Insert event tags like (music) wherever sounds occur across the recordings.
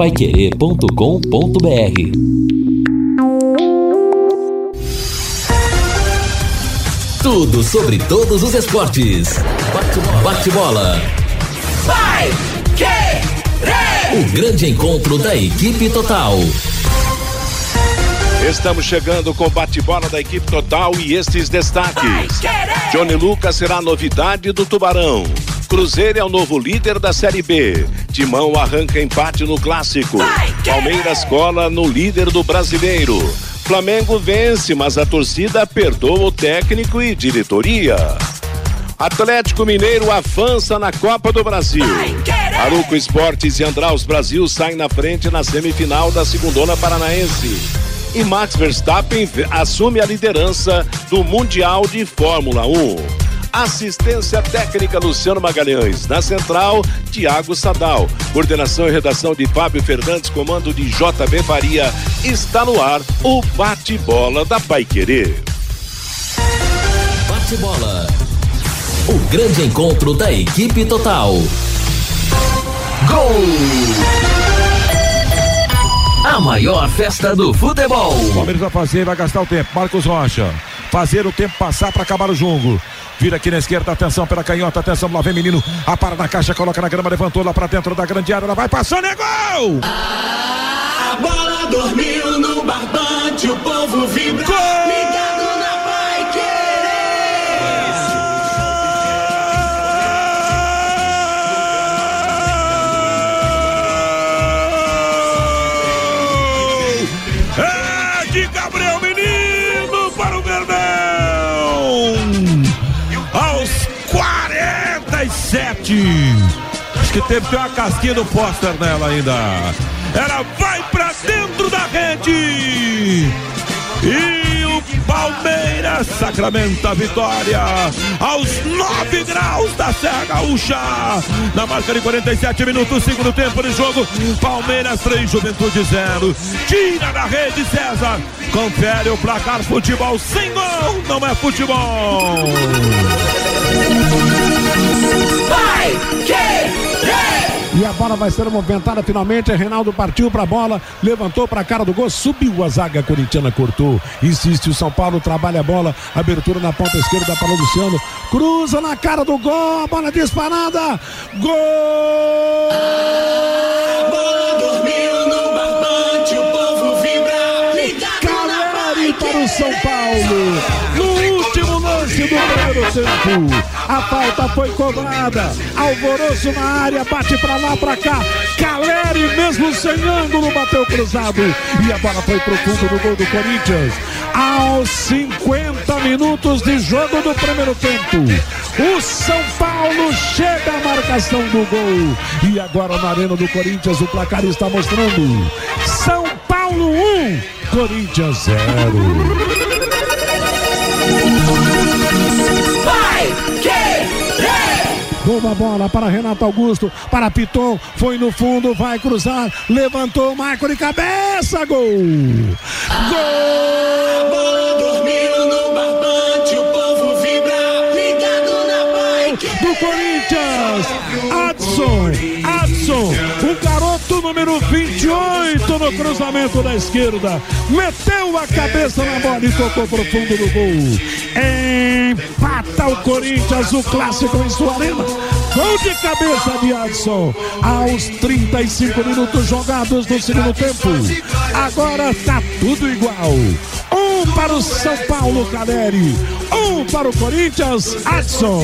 paiquerê.com.br Tudo sobre todos os esportes. Bate-bola. Vai! O grande encontro da equipe total. Estamos chegando com o bate-bola da equipe total e estes destaques. Johnny Lucas será novidade do Tubarão. Cruzeiro é o novo líder da Série B. Timão arranca empate no clássico. Palmeiras cola no líder do brasileiro. Flamengo vence, mas a torcida perdoa o técnico e diretoria. Atlético Mineiro avança na Copa do Brasil. Aruco Esportes e Andraus Brasil saem na frente na semifinal da Segundona Paranaense. E Max Verstappen assume a liderança do Mundial de Fórmula 1. Assistência técnica Luciano Magalhães. Na central, Tiago Sadal. Coordenação e redação de Fábio Fernandes, comando de JB Faria. Está no ar o bate-bola da Pai Querer. Bate-bola. O grande encontro da equipe total. Gol! A maior festa do futebol. O Palmeiras vai fazer, vai gastar o tempo. Marcos Rocha. Fazer o tempo passar para acabar o jogo. Vira aqui na esquerda, atenção pela canhota, atenção, lá vem menino. A para na caixa, coloca na grama, levantou lá para dentro da grande área, ela vai passando, é gol! A bola dormiu no barbante, o povo vibra. Gol! Ligado na Pai É de Gabriel Acho que teve ter uma casquinha do póster nela ainda. Ela vai pra dentro da rede! E o Palmeiras sacramenta a vitória aos 9 graus da Serra Gaúcha. Na marca de 47 minutos, segundo tempo de jogo. Palmeiras 3, Juventude 0. Tira da rede, César. Confere o placar futebol sem gol. Não é futebol. E a bola vai ser movimentada finalmente. Reinaldo partiu para a bola, levantou para a cara do gol, subiu a zaga corintiana, cortou. Insiste o São Paulo, trabalha a bola, abertura na ponta esquerda para o Luciano, cruza na cara do gol, a bola disparada, gol! Tempo. A falta foi cobrada. Alvoroço na área, bate pra lá, pra cá. Caleri, mesmo sem ângulo, bateu cruzado. E a bola foi pro fundo do gol do Corinthians. Aos 50 minutos de jogo do primeiro tempo. O São Paulo chega à marcação do gol. E agora na Arena do Corinthians, o placar está mostrando. São Paulo 1, Corinthians 0. Querer! Boa bola para Renato Augusto, para Piton, foi no fundo, vai cruzar, levantou, Marco de cabeça, gol! A bola dormiu no barbante, o povo vibra. Ligado na Pai Do Corinthians, Adson, Adson, o garoto número 28 cruzamento da esquerda, meteu a cabeça na bola e tocou pro fundo do gol. Empata o Corinthians, o clássico em sua arena. Gol de cabeça de Adson aos 35 minutos jogados no segundo tempo. Agora tá tudo igual. Um para o São Paulo, Caleri. Um para o Corinthians, Adson.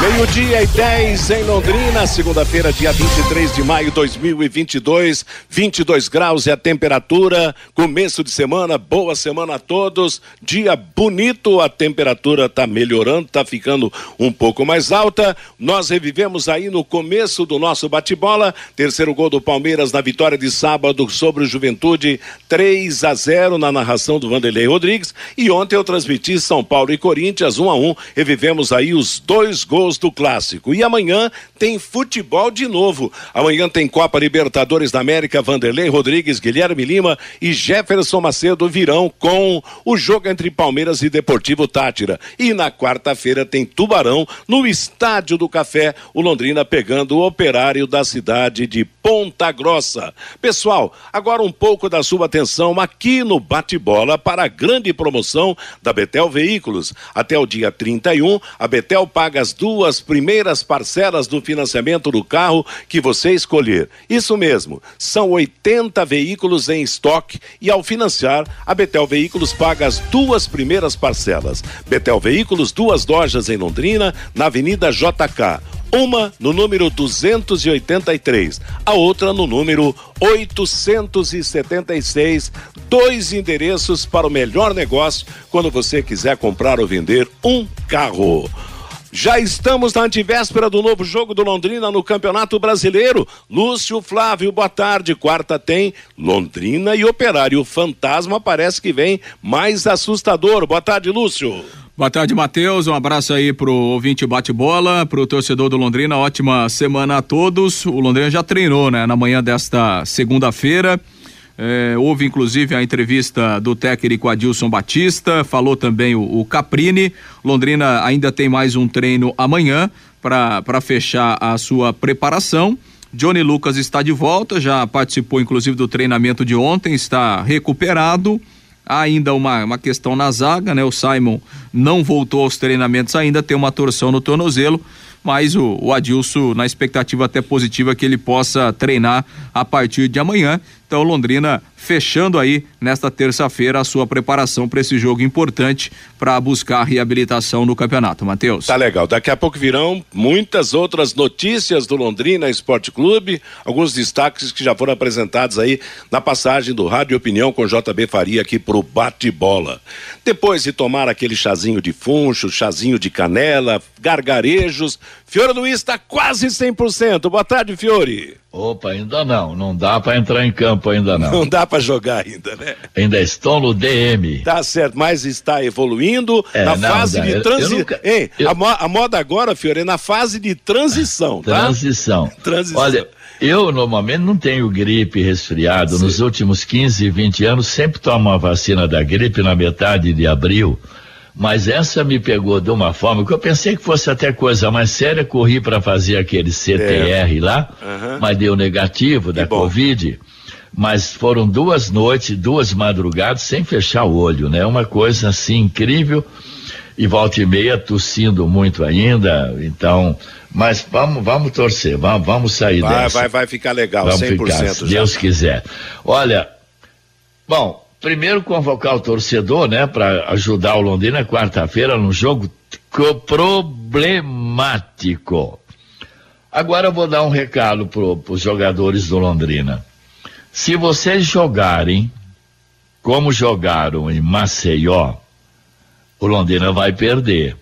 Meio-dia e 10 em Londrina, segunda-feira, dia 23 de maio de 2022, 22 graus é a temperatura. Começo de semana, boa semana a todos. Dia bonito, a temperatura tá melhorando, tá ficando um pouco mais alta. Nós revivemos aí no começo do nosso bate-bola, terceiro gol do Palmeiras na vitória de sábado sobre o Juventude, 3 a 0 na narração do Vanderlei Rodrigues. E ontem eu transmiti São Paulo e Corinthians 1 a 1. Revivemos aí os dois gols gols do clássico. E amanhã tem futebol de novo. Amanhã tem Copa Libertadores da América, Vanderlei Rodrigues, Guilherme Lima e Jefferson Macedo virão com o jogo entre Palmeiras e Deportivo Tátira. E na quarta-feira tem Tubarão no Estádio do Café, o Londrina pegando o operário da cidade de Ponta Grossa. Pessoal, agora um pouco da sua atenção aqui no Bate-Bola para a grande promoção da Betel Veículos. Até o dia 31, a Betel paga as duas primeiras parcelas do financiamento do carro que você escolher. Isso mesmo, são 80 veículos em estoque e ao financiar, a Betel Veículos paga as duas primeiras parcelas. Betel Veículos, duas lojas em Londrina, na Avenida JK. Uma no número 283, a outra no número 876. Dois endereços para o melhor negócio quando você quiser comprar ou vender um carro. Já estamos na antivéspera do novo jogo do Londrina no Campeonato Brasileiro. Lúcio Flávio, boa tarde. Quarta tem Londrina e Operário. Fantasma parece que vem mais assustador. Boa tarde, Lúcio. Boa tarde, Matheus. Um abraço aí pro ouvinte bate-bola, pro torcedor do Londrina. Ótima semana a todos. O Londrina já treinou, né, na manhã desta segunda-feira. É, houve inclusive a entrevista do técnico Adilson Batista, falou também o, o Caprini. Londrina ainda tem mais um treino amanhã para fechar a sua preparação. Johnny Lucas está de volta, já participou inclusive do treinamento de ontem, está recuperado. Há ainda uma, uma questão na zaga, né? O Simon não voltou aos treinamentos ainda, tem uma torção no tornozelo, mas o, o Adilson, na expectativa até positiva que ele possa treinar a partir de amanhã. Então, Londrina fechando aí nesta terça-feira a sua preparação para esse jogo importante para buscar reabilitação no campeonato. Matheus. Tá legal. Daqui a pouco virão muitas outras notícias do Londrina Esporte Clube, alguns destaques que já foram apresentados aí na passagem do Rádio Opinião com JB Faria aqui pro bate-bola. Depois de tomar aquele chazinho de funcho, chazinho de canela, gargarejos, Fiore Luiz está quase 100%. Boa tarde, Fiore. Opa, ainda não. Não dá para entrar em campo ainda não. Não dá para jogar ainda, né? Ainda estou no DM. Tá certo, mas está evoluindo é, na não, fase de transição. Ei, eu... a, mo a, moda agora, Fiore, é na fase de transição, tá? Transição. (laughs) Transição. Olha, eu normalmente não tenho gripe, resfriado. Sim. Nos últimos 15, 20 anos sempre tomo a vacina da gripe na metade de abril mas essa me pegou de uma forma que eu pensei que fosse até coisa mais séria, corri para fazer aquele CTR é. lá, uhum. mas deu negativo da Covid. Mas foram duas noites, duas madrugadas sem fechar o olho, né? Uma coisa assim incrível. E volta e meia tossindo muito ainda, então, mas vamos, vamos torcer, vamos, vamos sair vai, dessa. Vai, vai ficar legal, vamos 100% ficar, se Deus quiser. Olha, bom, primeiro convocar o torcedor, né, para ajudar o Londrina quarta-feira num jogo problemático. Agora eu vou dar um recado para os jogadores do Londrina. Se vocês jogarem como jogaram em Maceió, o Londrina vai perder.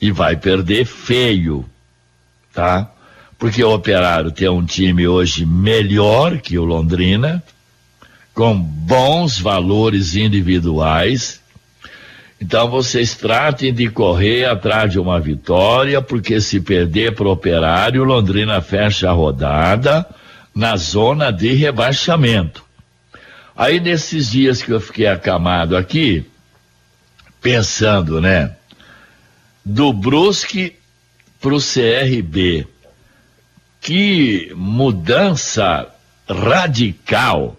E vai perder feio, tá? Porque o Operário tem um time hoje melhor que o Londrina, com bons valores individuais. Então vocês tratem de correr atrás de uma vitória, porque se perder para o operário, Londrina fecha a rodada na zona de rebaixamento. Aí nesses dias que eu fiquei acamado aqui, pensando, né? Do Brusque para o CRB. Que mudança radical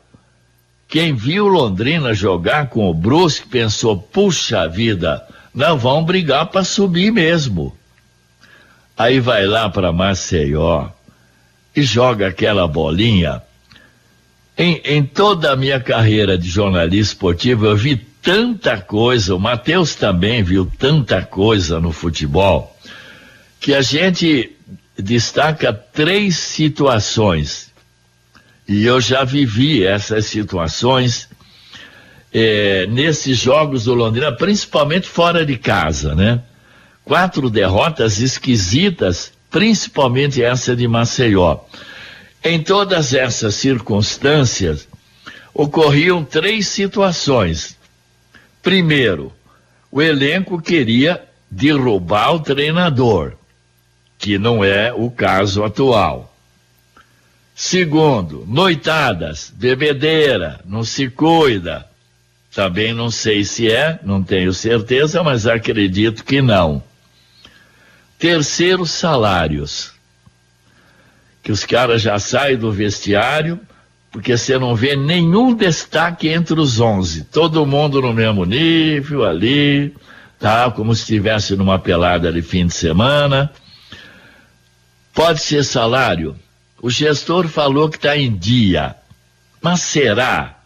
quem viu Londrina jogar com o Brusque pensou: puxa vida, não vão brigar para subir mesmo. Aí vai lá para Maceió e joga aquela bolinha. Em, em toda a minha carreira de jornalista esportivo, eu vi tanta coisa, o Matheus também viu tanta coisa no futebol, que a gente destaca três situações e eu já vivi essas situações é, nesses jogos do Londrina, principalmente fora de casa, né? Quatro derrotas esquisitas, principalmente essa de Maceió. Em todas essas circunstâncias, ocorriam três situações. Primeiro, o elenco queria derrubar o treinador. que não é o caso atual. Segundo, noitadas, bebedeira, não se cuida. Também não sei se é, não tenho certeza, mas acredito que não. Terceiro, salários. Que os caras já saem do vestiário, porque você não vê nenhum destaque entre os onze. Todo mundo no mesmo nível ali, tá? Como se estivesse numa pelada de fim de semana. Pode ser salário o gestor falou que está em dia. Mas será?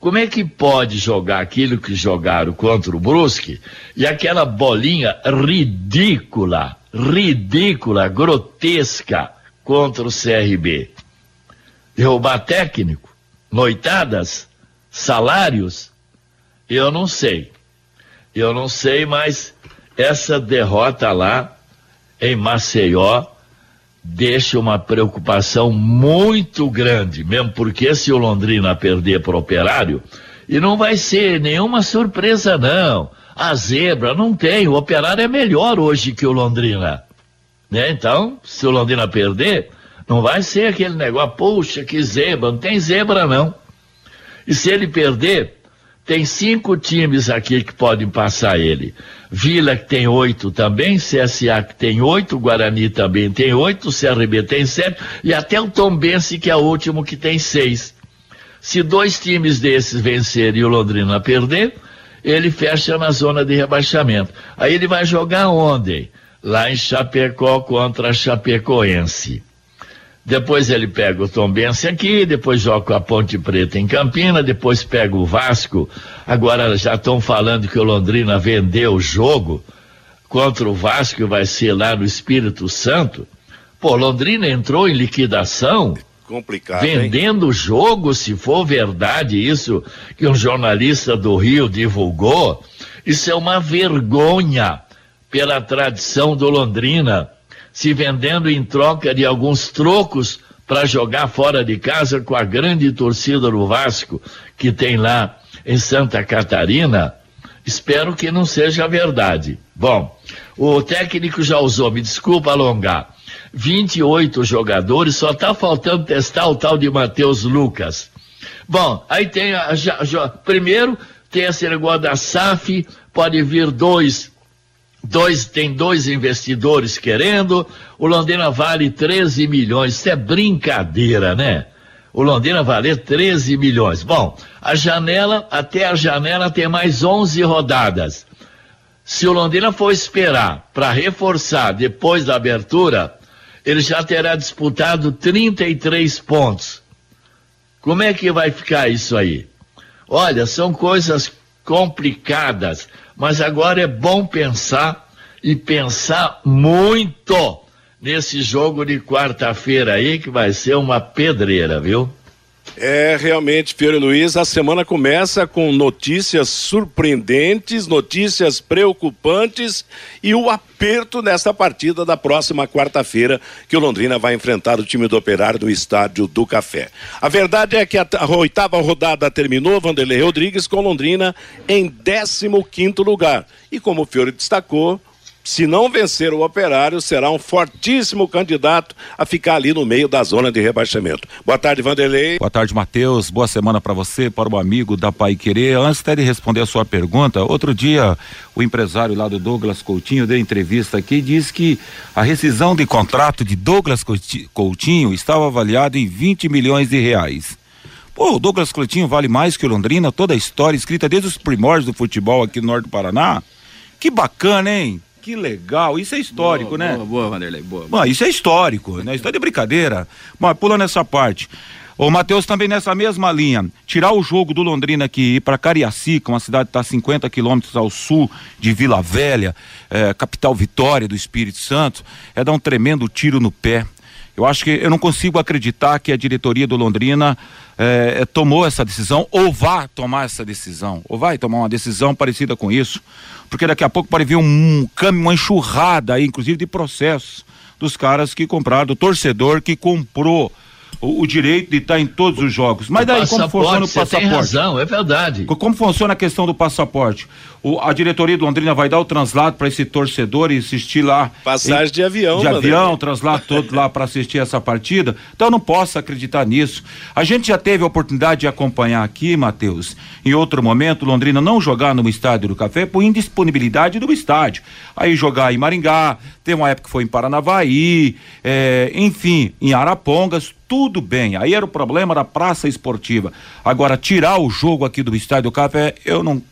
Como é que pode jogar aquilo que jogaram contra o Brusque e aquela bolinha ridícula, ridícula, grotesca contra o CRB? Derrubar técnico? Noitadas? Salários? Eu não sei. Eu não sei, mas essa derrota lá em Maceió deixa uma preocupação muito grande, mesmo porque se o Londrina perder para o Operário, e não vai ser nenhuma surpresa não. A zebra não tem, o Operário é melhor hoje que o Londrina. Né? Então, se o Londrina perder, não vai ser aquele negócio, poxa, que zebra, não tem zebra não. E se ele perder, tem cinco times aqui que podem passar ele. Vila que tem oito também, CSA que tem oito, Guarani também tem oito, CRB tem sete e até o Tombense que é o último que tem seis. Se dois times desses vencerem e o Londrina perder, ele fecha na zona de rebaixamento. Aí ele vai jogar onde? Lá em Chapecó contra Chapecoense. Depois ele pega o Tombense aqui, depois joga a Ponte Preta em Campina, depois pega o Vasco. Agora já estão falando que o Londrina vendeu o jogo contra o Vasco, vai ser lá no Espírito Santo. Pô, Londrina entrou em liquidação. Complicado. Vendendo o jogo, se for verdade isso que um jornalista do Rio divulgou, isso é uma vergonha pela tradição do Londrina se vendendo em troca de alguns trocos para jogar fora de casa com a grande torcida do Vasco que tem lá em Santa Catarina. Espero que não seja verdade. Bom, o técnico já usou, me desculpa alongar, 28 jogadores, só está faltando testar o tal de Matheus Lucas. Bom, aí tem a, já, já, primeiro tem esse negócio da SAF, pode vir dois Dois, tem dois investidores querendo, o Londrina vale 13 milhões. Isso é brincadeira, né? O Londrina vale 13 milhões. Bom, a janela, até a janela tem mais 11 rodadas. Se o Londrina for esperar para reforçar depois da abertura, ele já terá disputado 33 pontos. Como é que vai ficar isso aí? Olha, são coisas complicadas mas agora é bom pensar e pensar muito nesse jogo de quarta-feira aí, que vai ser uma pedreira, viu? É, realmente, Fiore Luiz, a semana começa com notícias surpreendentes, notícias preocupantes e o aperto nesta partida da próxima quarta-feira, que o Londrina vai enfrentar o time do Operário no Estádio do Café. A verdade é que a, a oitava rodada terminou, Vanderlei Rodrigues com Londrina em 15 quinto lugar. E como o Fiore destacou, se não vencer o Operário, será um fortíssimo candidato a ficar ali no meio da zona de rebaixamento. Boa tarde, Vanderlei. Boa tarde, Matheus. Boa semana para você, para o amigo da Pai Querer. Antes até de responder a sua pergunta, outro dia o empresário lá do Douglas Coutinho deu entrevista aqui e disse que a rescisão de contrato de Douglas Coutinho estava avaliada em 20 milhões de reais. Pô, o Douglas Coutinho vale mais que o Londrina, toda a história escrita desde os primórdios do futebol aqui no norte do Paraná. Que bacana, hein? Que legal, isso é histórico, boa, né? Boa, boa, Vanderlei, boa. Bom, isso é histórico, né? Isso é de brincadeira. Mas pula nessa parte. O Matheus também nessa mesma linha. Tirar o jogo do Londrina aqui e ir para Cariacica, uma cidade que está a 50 quilômetros ao sul de Vila Velha, é, capital Vitória do Espírito Santo, é dar um tremendo tiro no pé. Eu acho que eu não consigo acreditar que a diretoria do Londrina é, tomou essa decisão ou vá tomar essa decisão, ou vai tomar uma decisão parecida com isso porque daqui a pouco pode vir um, um uma enxurrada aí, inclusive de processos dos caras que compraram, do torcedor que comprou o, o direito de estar em todos os jogos. Mas daí como funciona o você tem passaporte? razão, é verdade. Co- Como funciona a questão do passaporte? O- a diretoria do Londrina vai dar o translado para esse torcedor e assistir lá. Passagem em- de avião, De avião, translado todo lá para assistir essa partida. Então eu não posso acreditar nisso. A gente já teve a oportunidade de acompanhar aqui, Matheus, em outro momento, Londrina não jogar no estádio do Café por indisponibilidade do estádio. Aí jogar em Maringá, tem uma época que foi em Paranavaí, eh, enfim, em Arapongas, tudo bem. Aí era o problema da praça esportiva. Agora, tirar o jogo aqui do Estádio do Café, eu não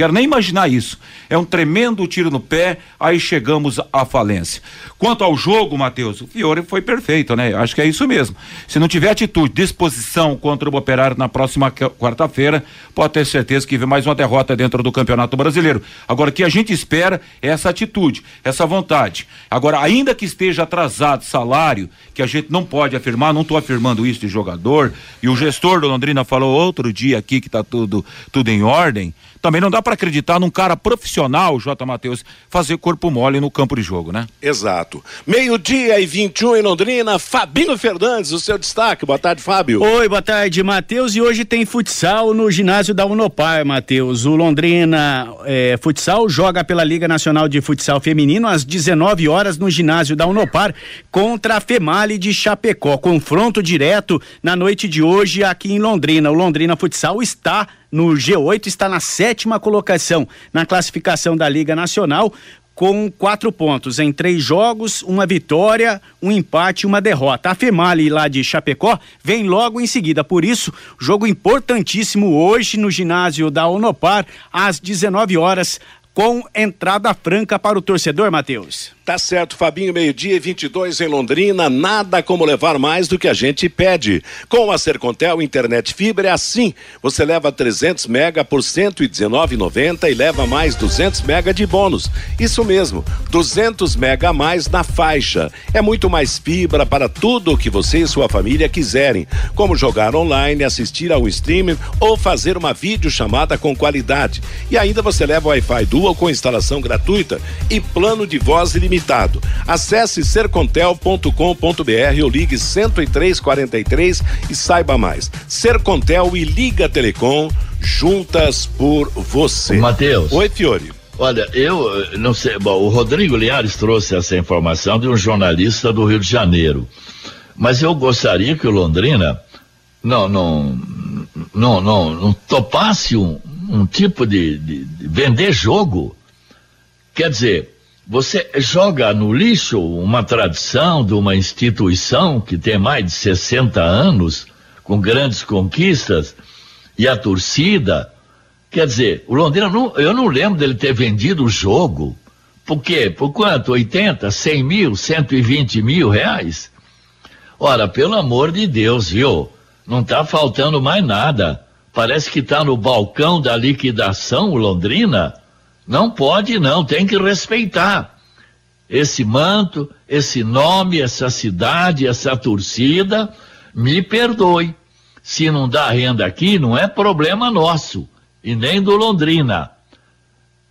quero nem imaginar isso. É um tremendo tiro no pé, aí chegamos à falência. Quanto ao jogo, Matheus, o Fiore foi perfeito, né? Acho que é isso mesmo. Se não tiver atitude, disposição contra o Operário na próxima qu- quarta-feira, pode ter certeza que vem mais uma derrota dentro do Campeonato Brasileiro. Agora, o que a gente espera é essa atitude, essa vontade. Agora, ainda que esteja atrasado salário, que a gente não pode afirmar, não estou afirmando isso de jogador, e o gestor do Londrina falou outro dia aqui que está tudo, tudo em ordem, também não dá para acreditar num cara profissional, J. Matheus, fazer corpo mole no campo de jogo, né? Exato. Meio-dia e 21 em Londrina. Fabinho Fernandes, o seu destaque. Boa tarde, Fábio. Oi, boa tarde, Matheus. E hoje tem futsal no ginásio da Unopar, Matheus. O Londrina eh, Futsal joga pela Liga Nacional de Futsal Feminino às 19 horas no ginásio da Unopar contra a Female de Chapecó. Confronto direto na noite de hoje aqui em Londrina. O Londrina Futsal está no G8, está na sétima colocação na classificação da Liga Nacional com quatro pontos em três jogos, uma vitória, um empate e uma derrota. A Female lá de Chapecó vem logo em seguida. Por isso, jogo importantíssimo hoje no ginásio da Unopar, às 19 horas, com entrada franca para o torcedor, Matheus. Tá certo, Fabinho, meio-dia e 22 em Londrina. Nada como levar mais do que a gente pede. Com a Sercontel Internet Fibra é assim. Você leva 300 mega por 119,90 e leva mais 200 mega de bônus. Isso mesmo, 200 mega a mais na faixa. É muito mais fibra para tudo o que você e sua família quiserem, como jogar online, assistir ao streaming ou fazer uma videochamada com qualidade. E ainda você leva Wi-Fi Dual com instalação gratuita e plano de voz ilimitado. Acesse sercontel.com.br ou ligue 10343 e saiba mais. Sercontel e Liga Telecom juntas por você. Matheus. Oi, Fiore. Olha, eu eh, não sei. Bom, o Rodrigo Liares trouxe essa informação de um jornalista do Rio de Janeiro. Mas eu gostaria que o Londrina não, não, não, não, não topasse um, um tipo de, de- de vender jogo. Quer dizer, você joga no lixo uma tradição de uma instituição que tem mais de 60 anos, com grandes conquistas, e a torcida. Quer dizer, o Londrina, não, eu não lembro dele ter vendido o jogo. Por quê? Por quanto? 80, 100 mil, 120 mil reais? Ora, pelo amor de Deus, viu? Não tá faltando mais nada. Parece que tá no balcão da liquidação, Londrina. Não pode não, tem que respeitar. Esse manto, esse nome, essa cidade, essa torcida, me perdoe. Se não dá renda aqui, não é problema nosso, e nem do Londrina,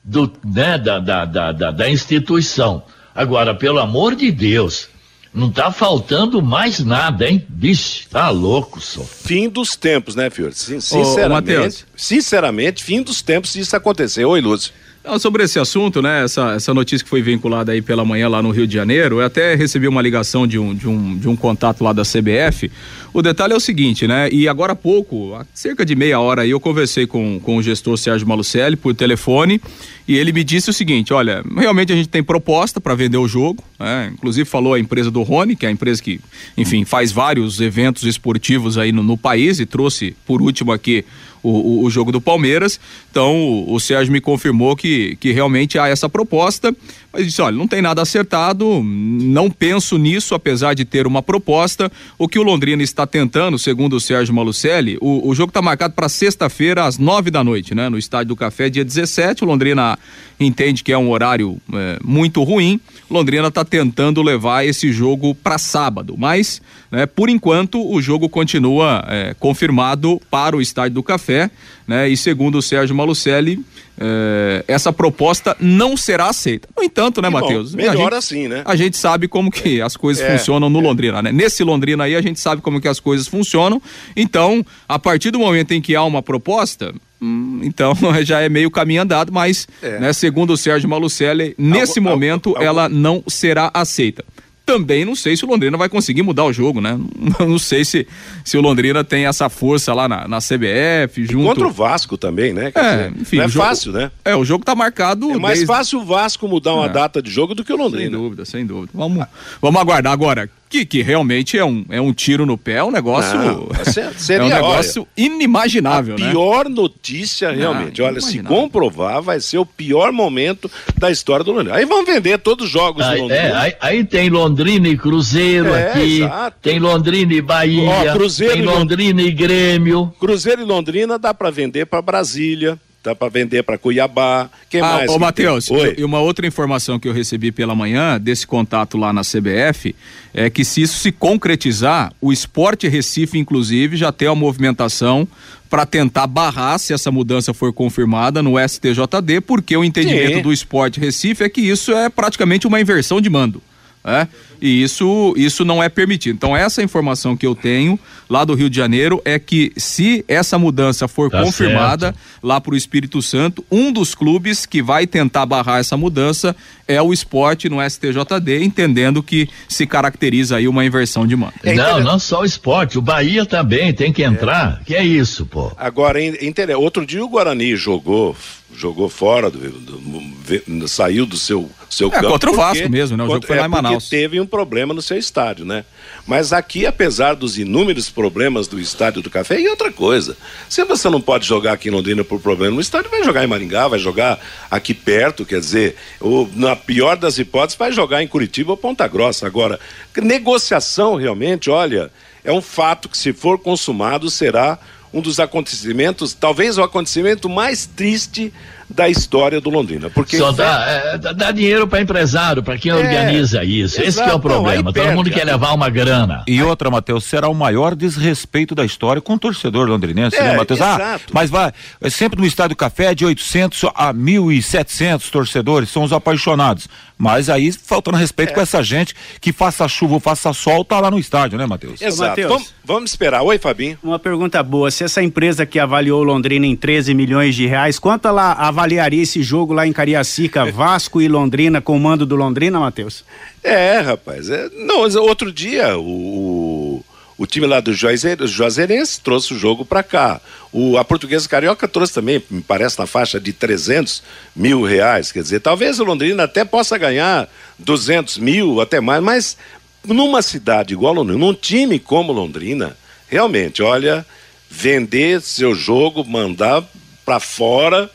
do, né, da, da, da, da instituição. Agora, pelo amor de Deus, não tá faltando mais nada, hein? Bicho, tá louco só. Fim dos tempos, né, Fiore? Sin- Ô, Sinceramente, Matheus. sinceramente, fim dos tempos se isso acontecer. Oi, Lúcio. Sobre esse assunto, né? Essa, essa notícia que foi vinculada aí pela manhã lá no Rio de Janeiro, eu até recebi uma ligação de um, de um, de um contato lá da CBF. O detalhe é o seguinte, né? E agora há pouco, há cerca de meia hora aí, eu conversei com, com o gestor Sérgio Malucelli por telefone e ele me disse o seguinte: olha, realmente a gente tem proposta para vender o jogo, né? Inclusive falou a empresa do Rony, que é a empresa que, enfim, faz vários eventos esportivos aí no, no país e trouxe por último aqui o, o, o jogo do Palmeiras. Então o, o Sérgio me confirmou que, que realmente há essa proposta, mas disse: olha, não tem nada acertado, não penso nisso, apesar de ter uma proposta. O que o Londrina está tentando, segundo o Sérgio Malucelli, o, o jogo está marcado para sexta-feira, às nove da noite, né? No Estádio do Café, dia 17. O Londrina entende que é um horário é, muito ruim. Londrina está tentando levar esse jogo para sábado, mas, né, por enquanto, o jogo continua é, confirmado para o Estádio do Café, né? E segundo o Sérgio Malucelli, é, essa proposta não será aceita. No entanto, tanto, né, Matheus? melhor A gente- assim, né? A gente sabe como que as coisas É, funcionam no Londrina, né? Nesse Londrina aí, a gente sabe como que as coisas funcionam. Então, a partir do momento em que há uma proposta, hum, então (laughs) já é meio caminho andado, mas, É. né, segundo o Sérgio Malucelli, nesse momento ela não será aceita. Também não sei se o Londrina vai conseguir mudar o jogo, né? (laughs) Não sei se, se o Londrina tem essa força lá na, na CBF, junto. Contra o Vasco também, né? É, enfim, não é jogo- fácil, né? É, o jogo tá marcado. É mais desde- fácil o Vasco mudar uma É. data de jogo do que o Sem Londrina. dúvida, sem dúvida. Vamos, vamos aguardar agora. Que, que realmente é um, é um tiro no pé, é um negócio. Não, se- (laughs) seria, é um negócio inimaginável, A né? pior notícia, realmente. Olha, se comprovar, vai ser o pior momento da história do Londrina. Aí vão vender todos os jogos do Aí, Londrina. é, aí, aí tem Londrina e Cruzeiro É, aqui, exato. tem Londrina e Bahia, Ó, Cruzeiro tem e Lon- Londrina e Grêmio. Cruzeiro e Londrina dá pra vender pra Brasília, dá pra vender pra Cuiabá. Quem Ah, mais? ô Matheus, e uma outra informação que eu recebi pela manhã desse contato lá na CBF é que se isso se concretizar, o Esporte Recife, inclusive, já tem uma movimentação para tentar barrar, se essa mudança for confirmada, no STJD, porque o entendimento Sim. do Esporte Recife é que isso é praticamente uma inversão de mando. Né? E isso, isso não é permitido. Então, essa informação que eu tenho lá do Rio de Janeiro é que se essa mudança for Tá confirmada lá para o Espírito Santo, um dos clubes que vai tentar barrar essa mudança é o esporte no STJD, entendendo que se caracteriza aí uma inversão de mando. É não, não só o esporte, o Bahia também tem que entrar. Que é isso, pô? Agora, tele- outro dia o Guarani jogou, jogou fora, do, do- saiu do seu, seu É, campo. contra o porque- Vasco mesmo, né? O jogo foi lá em porque Manaus. teve um problema no seu estádio, né? Mas aqui, apesar dos inúmeros problemas do estádio do Café, e outra coisa, se você não pode jogar aqui em Londrina por problema no estádio, vai jogar em Maringá, vai jogar aqui perto, quer dizer, ou, na pior das hipóteses, vai jogar em Curitiba ou Ponta Grossa. Agora, negociação realmente, olha, é um fato que se for consumado será um dos acontecimentos, talvez o acontecimento mais triste da história do Londrina, porque Só dá, é, dá, dinheiro para empresário, para quem organiza isso. Esse que é exato. o problema. Não, Todo mundo quer né? levar uma grana. E outra, Matheus, será o maior desrespeito da história com o torcedor londrinense, É, né, Matheus? Ah, exato. mas vai, é sempre no Estádio Café de 800 a 1.700 torcedores, são os apaixonados. Mas aí, faltando É. respeito com essa gente que faça chuva ou faça sol, tá lá no estádio, né, Matheus? Exato. Matheus. Vamos, vamos esperar. Oi, Fabinho. Uma pergunta boa. Se essa empresa que avaliou Londrina em 13 milhões de reais, quanto ela avaliaria esse jogo lá em Cariacica, (laughs) Vasco e Londrina, com o mando do Londrina, Matheus? É, rapaz. é- não, outro dia o, o, time lá do Juazeirense trouxe o jogo pra cá. O, a Portuguesa Carioca trouxe também, me parece, na faixa de 300 mil reais. Quer dizer, talvez o Londrina até possa ganhar 200 mil, até mais, mas numa cidade igual Londrina, num time como Londrina, realmente, olha, vender seu jogo, mandar pra fora.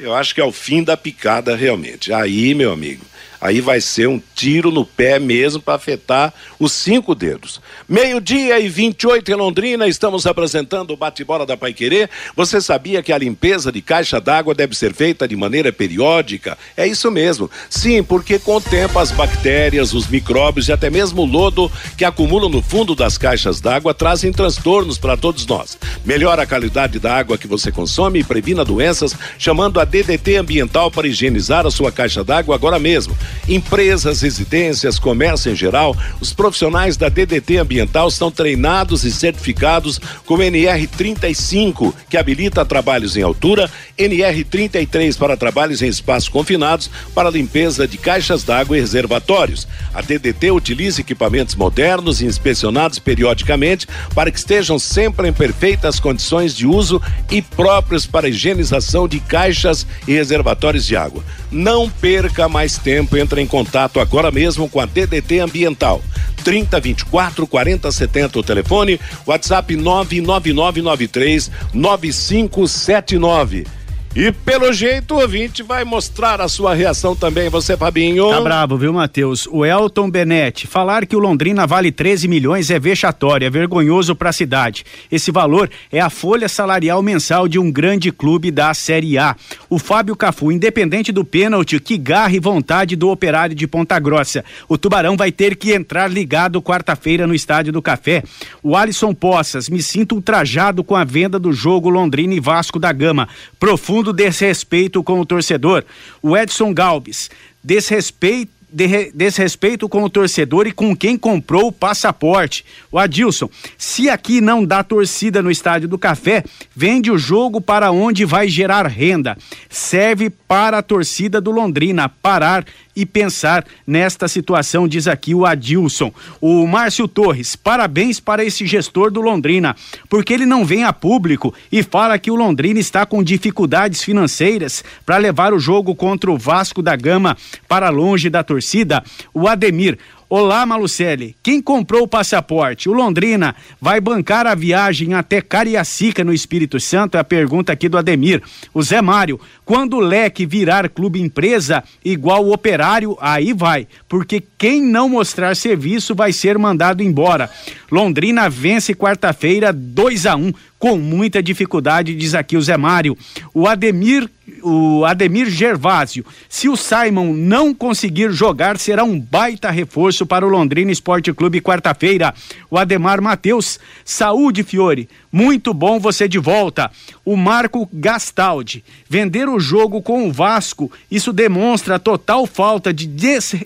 Eu acho que é o fim da picada realmente. Aí, meu amigo, aí vai ser um tiro no pé mesmo para afetar os cinco dedos. Meio-dia e 28 em Londrina, estamos apresentando o bate-bola da Paiquerê. Você sabia que a limpeza de caixa d'água deve ser feita de maneira periódica? É isso mesmo. Sim, porque com o tempo as bactérias, os micróbios e até mesmo o lodo que acumulam no fundo das caixas d'água trazem transtornos para todos nós. Melhora a qualidade da água que você consome e previna doenças chamando a DDT Ambiental para higienizar a sua caixa d'água agora mesmo. Empresas, residências, comércio em geral, os profissionais da DDT Ambiental estão treinados e certificados com NR35, que habilita trabalhos em altura, NR33 para trabalhos em espaços confinados para limpeza de caixas d'água e reservatórios. A DDT utiliza equipamentos modernos e inspecionados periodicamente para que estejam sempre em perfeitas condições de uso e próprios para higienização de caixas e reservatórios de água. Não perca mais tempo, entre em contato agora mesmo com a DDT Ambiental. 30 24 40 70 o telefone, WhatsApp 99993 9579. E pelo jeito o ouvinte vai mostrar a sua reação também, você Fabinho. Tá bravo, viu, Matheus? O Elton Benetti, falar que o Londrina vale 13 milhões é vexatório, é vergonhoso para a cidade. Esse valor é a folha salarial mensal de um grande clube da Série A. O Fábio Cafu, independente do pênalti, que garra e vontade do operário de Ponta Grossa. O Tubarão vai ter que entrar ligado quarta-feira no Estádio do Café. O Alisson Poças, me sinto ultrajado com a venda do jogo Londrina e Vasco da Gama. Profundo desrespeito com o torcedor. O Edson Galbis, desrespeito de desrespeito com o torcedor e com quem comprou o passaporte. O Adilson, se aqui não dá torcida no Estádio do Café, vende o jogo para onde vai gerar renda. Serve para a torcida do Londrina parar e pensar nesta situação, diz aqui o Adilson. O Márcio Torres, parabéns para esse gestor do Londrina, porque ele não vem a público e fala que o Londrina está com dificuldades financeiras para levar o jogo contra o Vasco da Gama para longe da torcida. O Ademir, Olá, Malucelli. Quem comprou o passaporte? O Londrina vai bancar a viagem até Cariacica, no Espírito Santo? É a pergunta aqui do Ademir. O Zé Mário, quando o leque virar clube empresa igual o operário, aí vai. Porque quem não mostrar serviço vai ser mandado embora. Londrina vence quarta-feira 2 a 1 um, com muita dificuldade, diz aqui o Zé Mário. O Ademir o Ademir Gervásio. Se o Simon não conseguir jogar, será um baita reforço para o Londrina Esporte Clube quarta-feira. O Ademar Matheus, saúde, Fiore. Muito bom você de volta. O Marco Gastaldi. Vender o jogo com o Vasco, isso demonstra total falta de,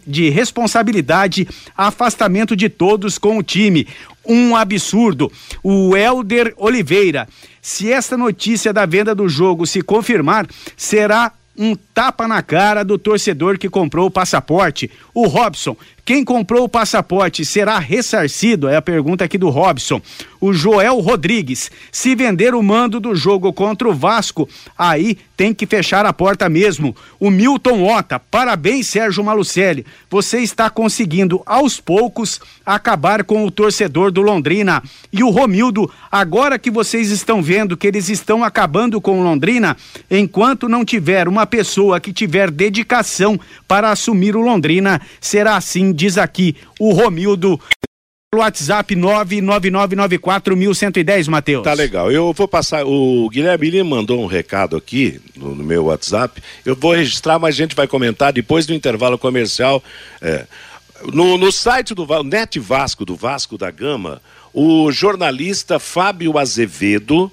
de responsabilidade, afastamento de todos com o time. Um absurdo. O Elder Oliveira. Se esta notícia da venda do jogo se confirmar, será um tapa na cara do torcedor que comprou o passaporte. O Robson, quem comprou o passaporte será ressarcido? É a pergunta aqui do Robson. O Joel Rodrigues, se vender o mando do jogo contra o Vasco, aí tem que fechar a porta mesmo. O Milton Ota, parabéns Sérgio Malucelli. Você está conseguindo aos poucos acabar com o torcedor do Londrina. E o Romildo, agora que vocês estão vendo que eles estão acabando com o Londrina, enquanto não tiver uma pessoa que tiver dedicação para assumir o Londrina, será assim diz aqui o Romildo. WhatsApp 99994110, Matheus. Tá legal. Eu vou passar. O Guilherme Lima mandou um recado aqui no, no, meu WhatsApp. Eu vou registrar, mas a gente vai comentar depois do intervalo comercial. É, no, no site do Net Vasco, do Vasco da Gama, o jornalista Fábio Azevedo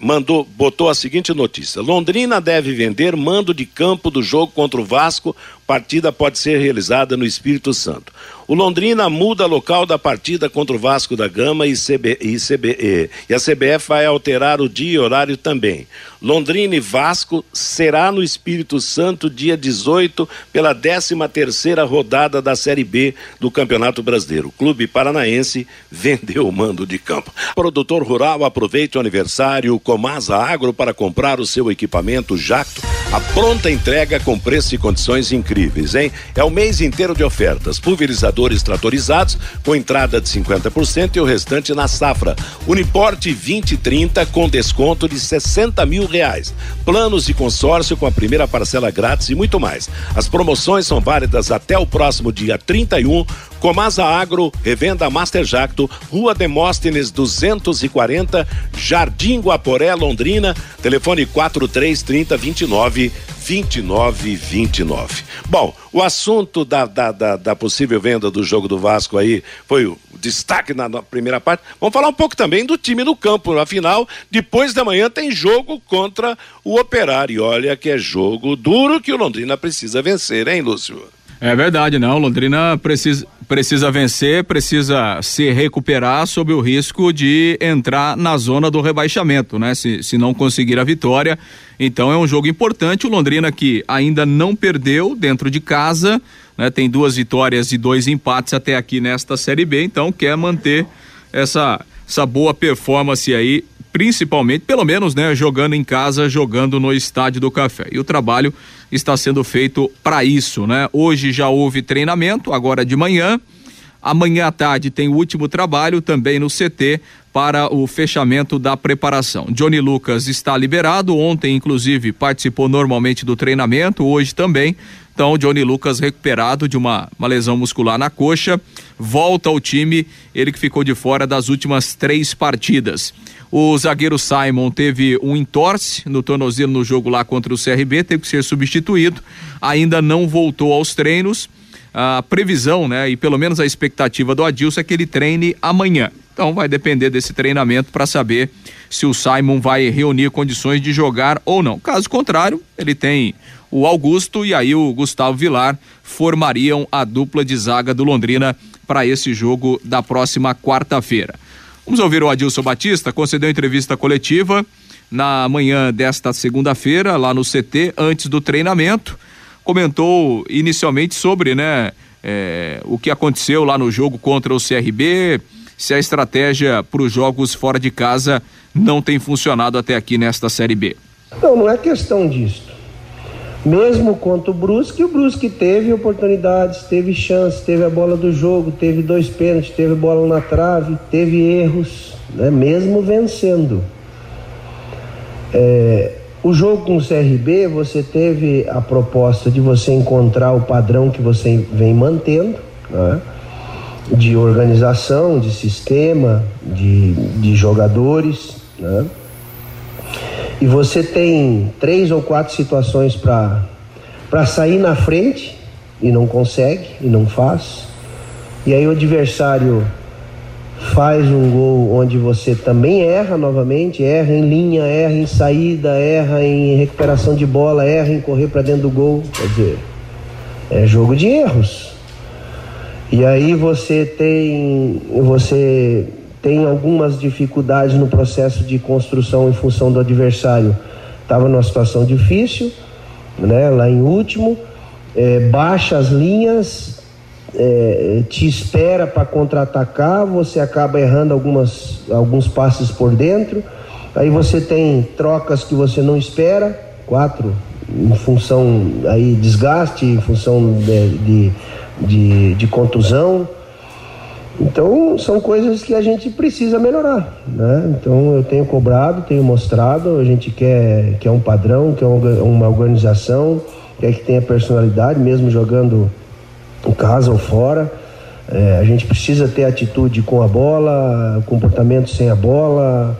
mandou, botou a seguinte notícia: Londrina deve vender mando de campo do jogo contra o Vasco. Partida pode ser realizada no Espírito Santo. O Londrina muda local da partida contra o Vasco da Gama e, CB, e, CB, e a CBF vai alterar o dia e horário também. Londrina e Vasco será no Espírito Santo dia 18 pela 13 terceira rodada da Série B do Campeonato Brasileiro. O Clube Paranaense vendeu o mando de campo. Produtor rural aproveite o aniversário Comasa Agro para comprar o seu equipamento Jacto. A pronta entrega com preço e condições incríveis, hein? É o mês inteiro de ofertas. Pulverizador tratores tratorizados com entrada de 50% e o restante na safra. Uniporte 2030 com desconto de 60 mil reais. Planos de consórcio com a primeira parcela grátis e muito mais. As promoções são válidas até o próximo dia 31. Comasa Agro, revenda Master Jacto, Rua Demóstenes 240, Jardim Guaporé, Londrina, telefone 4330 29 29 29. Bom, o assunto da, da, da, da, possível venda do jogo do Vasco aí foi o destaque na, na, primeira parte. Vamos falar um pouco também do time no campo. Afinal, depois da manhã tem jogo contra o Operário. Olha que é jogo duro que o Londrina precisa vencer, hein, Lúcio? É verdade, não. Londrina precisa, precisa vencer, precisa se recuperar sob o risco de entrar na zona do rebaixamento, né? Se, se não conseguir a vitória. Então é um jogo importante. O Londrina que ainda não perdeu dentro de casa, né? Tem duas vitórias e dois empates até aqui nesta Série B, então quer manter essa, essa boa performance aí principalmente, pelo menos, né, jogando em casa, jogando no Estádio do Café. E o trabalho está sendo feito para isso, né? Hoje já houve treinamento, agora de manhã. Amanhã à tarde tem o último trabalho também no CT para o fechamento da preparação. Johnny Lucas está liberado, ontem inclusive participou normalmente do treinamento, hoje também. Então, Johnny Lucas recuperado de uma, uma lesão muscular na coxa, volta ao time, ele que ficou de fora das últimas três partidas. O zagueiro Simon teve um entorse no tornozelo no jogo lá contra o CRB, teve que ser substituído, ainda não voltou aos treinos. A previsão, né, e pelo menos a expectativa do Adilson é que ele treine amanhã. Então vai depender desse treinamento para saber se o Simon vai reunir condições de jogar ou não. Caso contrário, ele tem o Augusto e aí o Gustavo Vilar formariam a dupla de zaga do Londrina para esse jogo da próxima quarta-feira. Vamos ouvir o Adilson Batista, concedeu entrevista coletiva na manhã desta segunda-feira, lá no CT, antes do treinamento. Comentou inicialmente sobre, né, é, o que aconteceu lá no jogo contra o CRB, se a estratégia para os jogos fora de casa não tem funcionado até aqui nesta Série B. Não, não é questão disso. Mesmo contra o Brusque, o Brusque teve oportunidades, teve chance, teve a bola do jogo, teve dois pênaltis, teve bola na trave, teve erros, né? mesmo vencendo. É, o jogo com o CRB, você teve a proposta de você encontrar o padrão que você vem mantendo, né? De organização, de sistema, de, de jogadores. Né? E você tem três ou quatro situações para sair na frente e não consegue e não faz. E aí o adversário faz um gol onde você também erra novamente, erra em linha, erra em saída, erra em recuperação de bola, erra em correr para dentro do gol. Quer dizer, é jogo de erros. E aí você tem você tem algumas dificuldades no processo de construção em função do adversário. Estava numa situação difícil, né, lá em último, é, baixa as linhas, é, te espera para contra-atacar, você acaba errando algumas, alguns passes por dentro, aí você tem trocas que você não espera, quatro, em função aí desgaste, em função de, de, de, de contusão. Então são coisas que a gente precisa melhorar, né? Então eu tenho cobrado, tenho mostrado, a gente quer, quer um padrão, quer uma organização, quer que tenha personalidade, mesmo jogando em casa ou fora. É, a gente precisa ter atitude com a bola, comportamento sem a bola,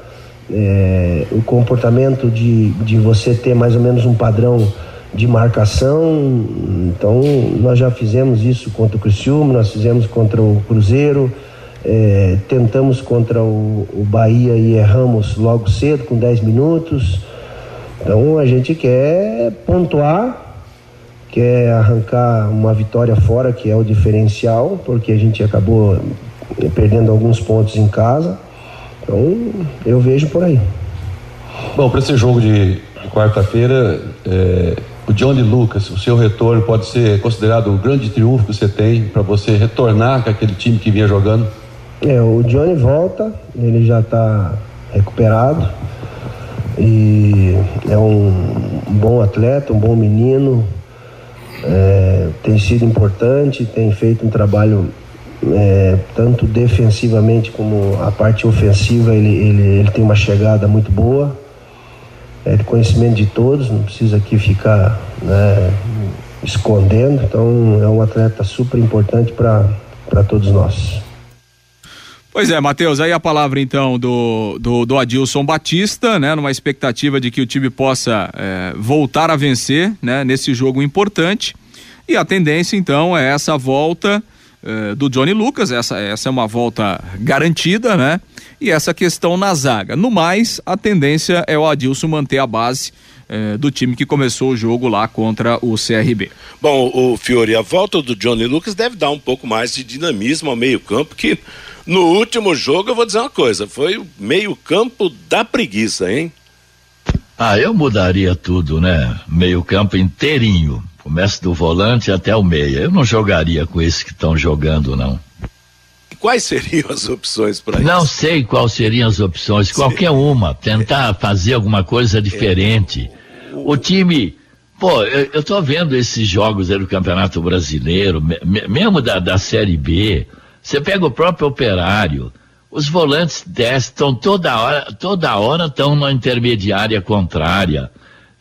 é, o comportamento de, de você ter mais ou menos um padrão de marcação. Então, nós já fizemos isso contra o Criciúma, nós fizemos contra o Cruzeiro, é, tentamos contra o, o Bahia e erramos logo cedo, com 10 minutos. Então, a gente quer pontuar quer arrancar uma vitória fora, que é o diferencial, porque a gente acabou perdendo alguns pontos em casa. Então, eu vejo por aí. Bom, para esse jogo de, quarta-feira, é, o Johnny Lucas, o seu retorno pode ser considerado o grande triunfo que você tem para você retornar com aquele time que vinha jogando? É, o Johnny volta, ele já está recuperado. E é um bom atleta, um bom menino, é, tem sido importante, tem feito um trabalho é, tanto defensivamente como a parte ofensiva, ele, ele, ele tem uma chegada muito boa, é de conhecimento de todos, não precisa aqui ficar né, escondendo, então é um atleta super importante para todos nós. Pois é, Matheus, aí a palavra então do, do, do, Adilson Batista, né? Numa expectativa de que o time possa é, voltar a vencer, né? Nesse jogo importante. E a tendência então é essa volta é, do Johnny Lucas, essa, essa é uma volta garantida, né? E essa questão na zaga. No mais, a tendência é o Adilson manter a base é, do time que começou o jogo lá contra o CRB. Bom, o Fiore, a volta do Johnny Lucas deve dar um pouco mais de dinamismo ao meio-campo, que no último jogo, eu vou dizer uma coisa, foi o meio-campo da preguiça, hein? Ah, eu mudaria tudo, né? Meio-campo inteirinho. Começa do volante até o meia. Eu não jogaria com esses que estão jogando, não. Quais seriam as opções para isso? Não sei quais seriam as opções. Qualquer uma. Tentar fazer alguma coisa diferente. O time. Pô, eu, eu tô vendo esses jogos aí do Campeonato Brasileiro, mesmo da, da Série B. Você pega o próprio operário, os volantes descem, estão toda hora, toda hora estão na intermediária contrária.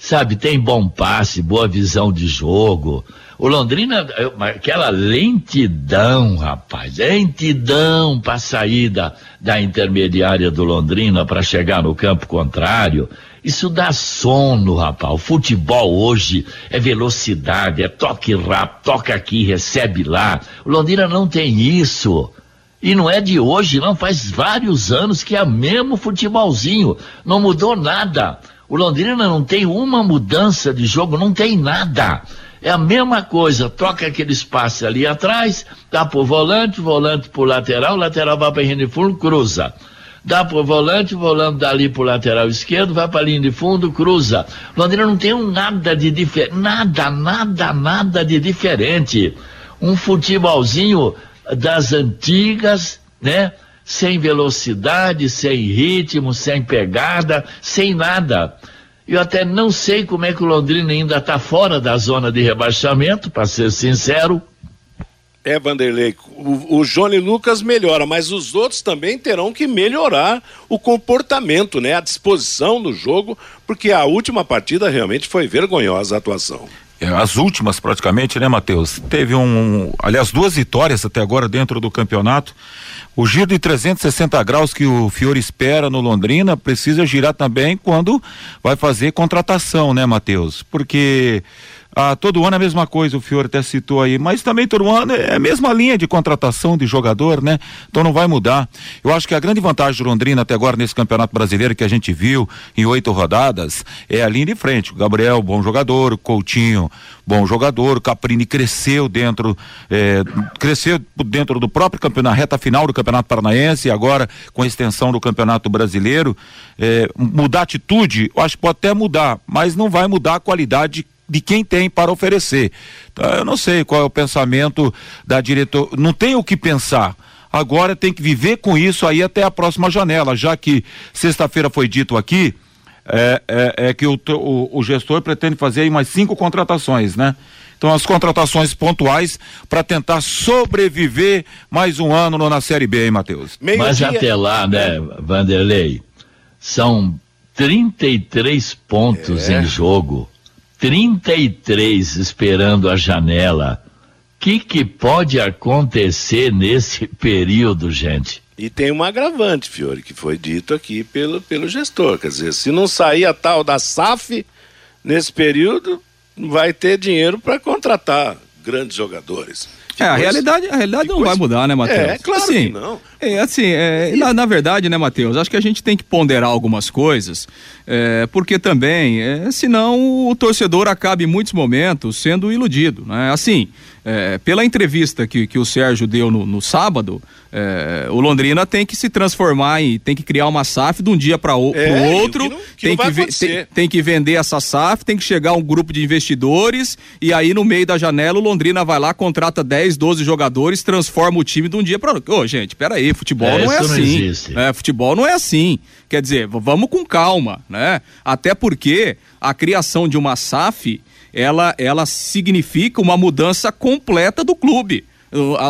Sabe, tem bom passe, boa visão de jogo. O Londrina, aquela lentidão, rapaz, lentidão para sair da, da intermediária do Londrina para chegar no campo contrário. Isso dá sono, rapaz. O futebol hoje é velocidade, é toque rápido, toca aqui, recebe lá. O Londrina não tem isso. E não é de hoje, não, faz vários anos que é mesmo futebolzinho, não mudou nada. O Londrina não tem uma mudança de jogo, não tem nada. É a mesma coisa, troca aquele espaço ali atrás, dá pro volante, volante pro lateral, lateral vai pra linha de fundo, cruza. Dá pro volante, volante dali pro lateral esquerdo, vai pra linha de fundo, cruza. Londrina não tem um nada de diferente, nada, nada, nada de diferente. Um futebolzinho das antigas, né? Sem velocidade, sem ritmo, sem pegada, sem nada. Eu até não sei como é que o Londrina ainda está fora da zona de rebaixamento, para ser sincero. É, Vanderlei, o, o Johnny Lucas melhora, mas os outros também terão que melhorar o comportamento, né? A disposição do jogo, porque a última partida realmente foi vergonhosa a atuação. É, as últimas praticamente, né, Matheus? Teve um, aliás, duas vitórias até agora dentro do campeonato. O giro de 360 graus que o Fiore espera no Londrina precisa girar também quando vai fazer contratação, né, Matheus? Porque ah, todo ano é a mesma coisa, o Fiore até citou aí, mas também todo ano é a mesma linha de contratação de jogador, né? Então não vai mudar. Eu acho que a grande vantagem do Londrina até agora nesse Campeonato Brasileiro que a gente viu em oito rodadas é a linha de frente. O Gabriel, bom jogador, o Coutinho, bom jogador, o Caprini cresceu dentro, eh, cresceu dentro do próprio campeonato, reta final do Campeonato Paranaense e agora com a extensão do Campeonato Brasileiro. Eh, mudar atitude, eu acho que pode até mudar, mas não vai mudar a qualidade de quem tem para oferecer. Então, eu não sei qual é o pensamento da diretor. Não tem o que pensar. Agora tem que viver com isso aí até a próxima janela, já que sexta-feira foi dito aqui é, é, é que o, o, o, gestor pretende fazer aí mais cinco contratações, né? Então as contratações pontuais para tentar sobreviver mais um ano na Série B, hein, Matheus? Mas até lá, né, Vanderlei, são 33 pontos é. em jogo. 33 esperando a janela. O que, que pode acontecer nesse período, gente? E tem um agravante, Fiore, que foi dito aqui pelo, pelo gestor. Quer dizer, se não sair a tal da SAF nesse período, vai ter dinheiro para contratar grandes jogadores. É, a realidade, a realidade não vai mudar, né, Matheus? É, claro assim, que não. É, assim, é, na, na, verdade, né, Matheus, acho que a gente tem que ponderar algumas coisas, é, porque também, é, senão o torcedor acaba em muitos momentos sendo iludido, né? Assim, é, pela entrevista que, que o Sérgio deu no, no sábado, é, o Londrina tem que se transformar e tem que criar uma SAF de um dia para o é, outro, que não, que tem, que tem, tem, que vender essa SAF, tem que chegar um grupo de investidores e aí no meio da janela o Londrina vai lá, contrata 10, 12 jogadores, transforma o time de um dia para outro. Ô, gente, peraí, futebol É, não é isso não assim. existe. É, futebol não é assim. Quer dizer, vamos com calma, né? Até porque a criação de uma SAF, ela, ela significa uma mudança completa do clube.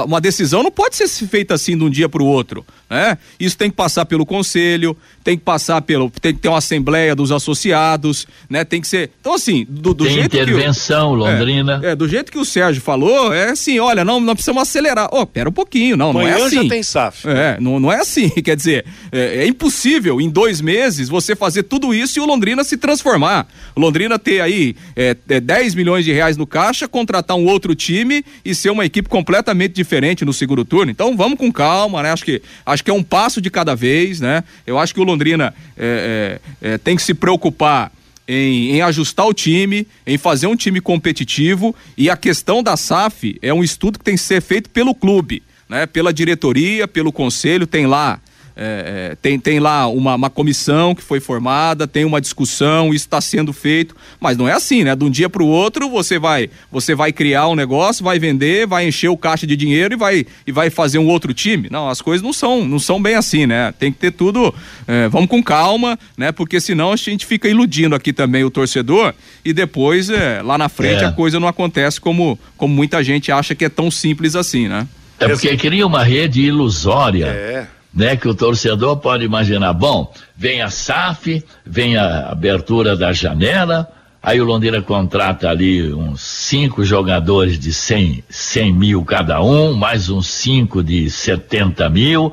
Uma decisão não pode ser feita assim de um dia para o outro, né? Isso tem que passar pelo conselho, tem que passar pelo, tem que ter uma assembleia dos associados, né? Tem que ser, então assim, do, do Tem jeito que o- intervenção, Londrina. é, é, do jeito que o Sérgio falou, é assim, olha, não, não precisamos acelerar. Ó, pera um pouquinho, não, não é Amanhã já assim. tem SAF. É, não, não é assim, (laughs) quer dizer, é, é impossível em dois meses você fazer tudo isso e o Londrina se transformar. O Londrina ter aí é, é, 10 milhões de reais no caixa, contratar um outro time e ser uma equipe completamente diferente no segundo turno. Então vamos com calma, né? Acho que, acho que é um passo de cada vez, né? Eu acho que o Londrina é, é, é, tem que se preocupar em, em ajustar o time, em fazer um time competitivo e a questão da SAF é um estudo que tem que ser feito pelo clube, né? Pela diretoria, pelo conselho, tem lá é, é, tem, tem lá uma, uma comissão que foi formada, tem uma discussão, isso está sendo feito, mas não é assim, né? De um dia para o outro você vai você vai criar um negócio, vai vender, vai encher o caixa de dinheiro e vai, e vai fazer um outro time. Não, as coisas não são, não são bem assim, né? Tem que ter tudo, é, vamos com calma, né? Porque senão a gente fica iludindo aqui também o torcedor e depois é, lá na frente É. a coisa não acontece como, como muita gente acha que é tão simples assim, né? É porque cria uma rede ilusória. É. Né, que o torcedor pode imaginar. Bom, vem a SAF, vem a abertura da janela, aí o Londrina contrata ali uns cinco jogadores de 100, 100 mil cada um, mais uns cinco de 70 mil.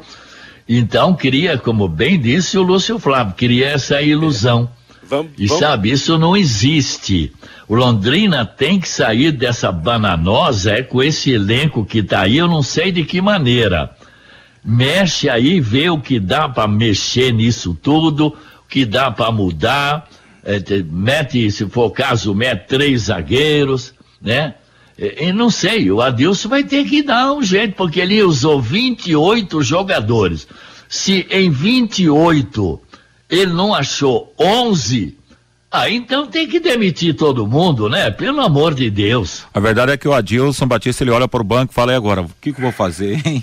Então cria, como bem disse o Lúcio Flávio, cria essa ilusão. Vamos, E vamos- sabe, isso não existe. O Londrina tem que sair dessa bananosa é com esse elenco que tá aí, eu não sei de que maneira. Mexe aí, vê o que dá para mexer nisso tudo, o que dá para mudar, é, te- mete, se for o caso, mete três zagueiros, né? E, e não sei, o Adilson vai ter que dar um jeito, porque ele usou 28 jogadores. Se em 28 ele não achou 11, ah, então tem que demitir todo mundo, né? Pelo amor de Deus. A verdade é que o Adilson Batista ele olha para o banco e fala: e agora? O que, que eu vou fazer, hein?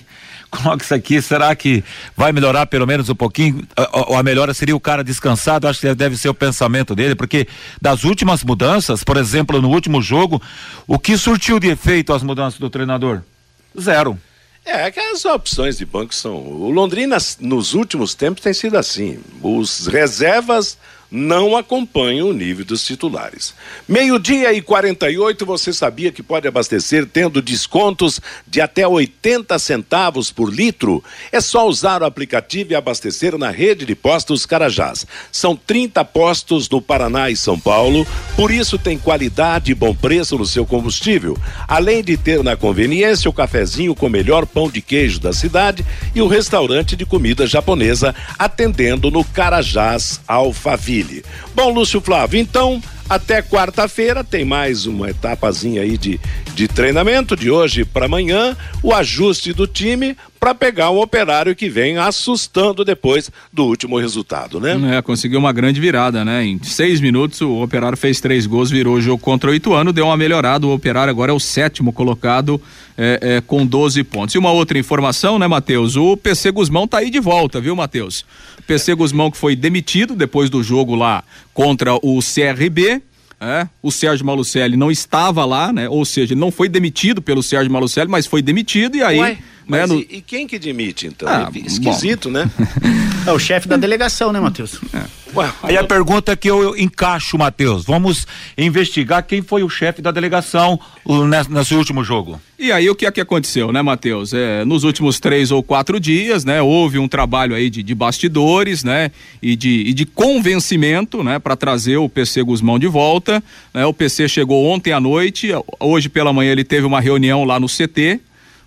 Coloca isso aqui, será que vai melhorar pelo menos um pouquinho? A, a- a melhora seria o cara descansado? Acho que deve ser o pensamento dele, porque das últimas mudanças, por exemplo, no último jogo, o que surtiu de efeito as mudanças do treinador? Zero. É, que as opções de banco são. O Londrina, nos últimos tempos, tem sido assim. Os reservas não acompanham o nível dos titulares. Meio-dia e 48, você sabia que pode abastecer tendo descontos de até 80 centavos por litro? É só usar o aplicativo e abastecer na rede de postos Carajás. São 30 postos no Paraná e São Paulo, por isso tem qualidade e bom preço no seu combustível. Além de ter na conveniência o cafezinho com o melhor pão de queijo da cidade e o restaurante de comida japonesa atendendo no Carajás Alphaville. Bom, Lúcio Flávio, então até quarta-feira tem mais uma etapazinha aí de, de treinamento de hoje para amanhã, o ajuste do time para pegar o operário que vem assustando depois do último resultado, né? É, conseguiu uma grande virada, né? Em seis minutos o Operário fez três gols, virou o jogo contra o Ituano, deu uma melhorada. O Operário agora é o sétimo colocado é, é, com 12 pontos. E uma outra informação, né, Matheus? O PC Guzmão tá aí de volta, viu, Matheus? PC Guzmão que foi demitido depois do jogo lá contra o CRB. É, o Sérgio Malucelli não estava lá, né? Ou seja, não foi demitido pelo Sérgio Malucelli, mas foi demitido e aí. Ué, né, mas no- e, e quem que demite, então? Ah, É esquisito, né? (laughs) É o chefe da delegação, né, Matheus? Aí a pergunta que eu encaixo, Matheus, vamos investigar quem foi o chefe da delegação o- nesse, nesse último jogo. E aí o que é que aconteceu, né, Matheus? É, nos últimos três ou quatro dias, né, houve um trabalho aí de, de bastidores, né, e de, e de convencimento, né, para trazer o PC Guzmão de volta. Né, o PC chegou ontem à noite, hoje pela manhã ele teve uma reunião lá no CT.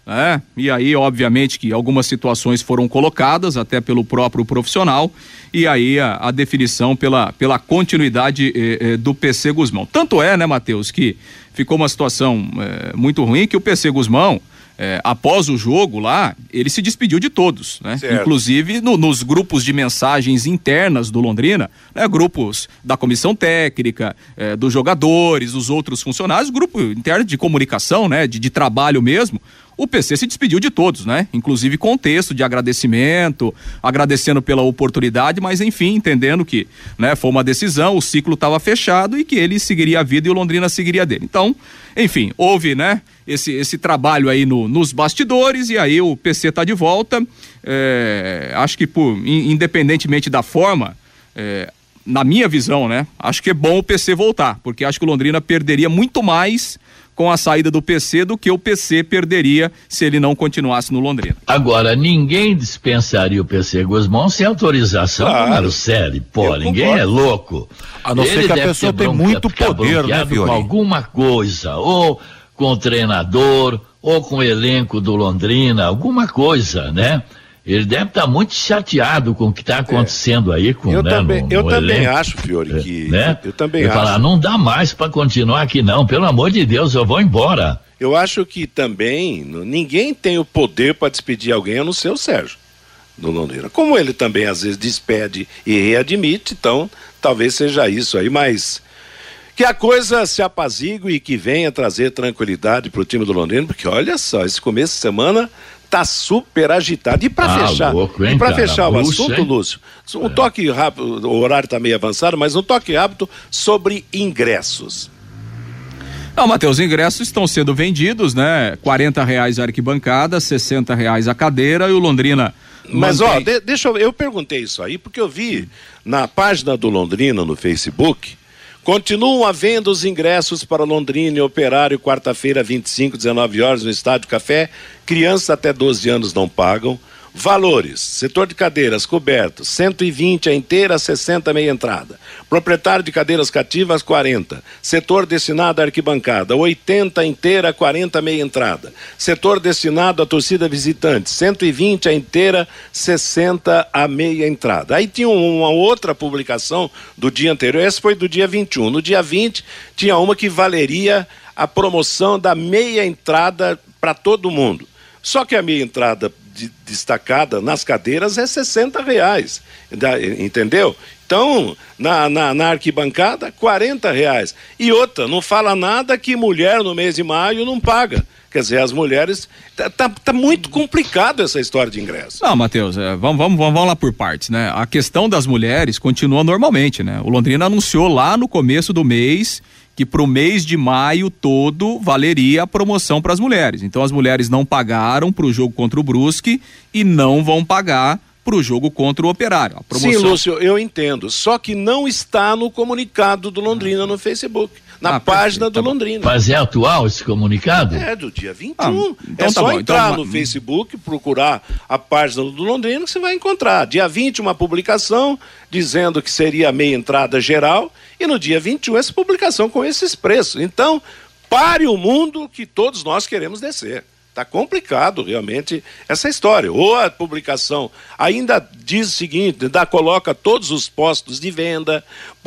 Né, e aí, obviamente, que algumas situações foram colocadas até pelo próprio profissional, e aí a, a definição pela, pela continuidade eh, eh, do PC Guzmão. Tanto é, né, Matheus, que ficou uma situação eh, muito ruim que o PC Guzmão, eh, após o jogo lá, ele se despediu de todos, né? Inclusive no- nos grupos de mensagens internas do Londrina, né? Grupos da comissão técnica, eh, dos jogadores, dos outros funcionários, grupo interno de comunicação, né? De, de trabalho mesmo. O PC se despediu de todos, né? Inclusive com texto de agradecimento, agradecendo pela oportunidade, mas enfim, entendendo que, né, foi uma decisão, o ciclo estava fechado e que ele seguiria a vida e o Londrina seguiria dele. Então, enfim, houve, né, esse, esse trabalho aí no, nos bastidores e aí o PC tá de volta. É, acho que por, in- independentemente da forma, é, na minha visão, né, acho que é bom o PC voltar, porque acho que o Londrina perderia muito mais com a saída do PC do que o PC perderia se ele não continuasse no Londrina. Agora, ninguém dispensaria o PC Guzmão sem autorização Claro. do Marcelli. Pô, Eu ninguém concordo. é louco. A não ser que a pessoa tem muito poder, né, com alguma coisa, ou com o treinador, ou com o elenco do Londrina, alguma coisa, né? Ele deve estar muito chateado com o que está acontecendo aí com Eu né, também, no- eu no também elenco. acho, Fiore, que. né? Eu também Ele acho. falar, não dá mais para continuar aqui não, pelo amor de Deus, eu vou embora. Eu acho que também ninguém tem o poder para despedir alguém a não ser o Sérgio do Londrina. Como ele também às vezes despede e readmite, então talvez seja isso aí, mas que a coisa se apazigue e que venha trazer tranquilidade para o time do Londrina, porque olha só, esse começo de semana tá super agitado. E para Ah, fechar, louco, hein, e cara? fechar o assunto, hein? Lúcio, um toque rápido, o horário tá meio avançado, mas um toque rápido sobre ingressos. Não, Matheus, ingressos estão sendo vendidos, né? 40 reais a arquibancada, 60 reais a cadeira e o Londrina. Mas mantém- ó, de- deixa eu, eu perguntei isso aí porque eu vi na página do Londrina no Facebook, continuam havendo os ingressos para Londrina e Operário quarta-feira 25, 19 horas no Estádio Café. Crianças até 12 anos não pagam. Valores: setor de cadeiras cobertos, 120 a inteira, 60 meia entrada. Proprietário de cadeiras cativas, 40. Setor destinado à arquibancada, 80 inteira, 40 meia entrada. Setor destinado à torcida visitante, 120 a inteira, 60 a meia entrada. Aí tinha uma outra publicação do dia anterior, essa foi do dia 21. No dia 20, tinha uma que valeria a promoção da meia entrada para todo mundo. Só que a meia entrada de- destacada nas cadeiras é 60 reais. Entendeu? Então, na, na, na arquibancada, 40 reais. E outra, não fala nada que mulher no mês de maio não paga. Quer dizer, as mulheres. Tá, tá, tá muito complicado essa história de ingresso. Não, Matheus, é, vamos, vamos, vamos lá por partes, né? A questão das mulheres continua normalmente, né? O Londrina anunciou lá no começo do mês que para o mês de maio todo valeria a promoção para as mulheres. Então as mulheres não pagaram para o jogo contra o Brusque e não vão pagar para o jogo contra o Operário. Sim, Lúcio, eu entendo. Só que não está no comunicado do Londrina no Facebook. Na Ah, página tá do bom. Londrina. Mas é atual esse comunicado? É, do dia 21. Ah, então é tá só bom. entrar Então, no Facebook, procurar a página do Londrina que você vai encontrar. Dia 20, uma publicação dizendo que seria a meia entrada geral. E no dia 21, essa publicação com esses preços. Então, pare o mundo que todos nós queremos descer. Está complicado realmente essa história. Ou a publicação ainda diz o seguinte: ainda coloca todos os postos de venda,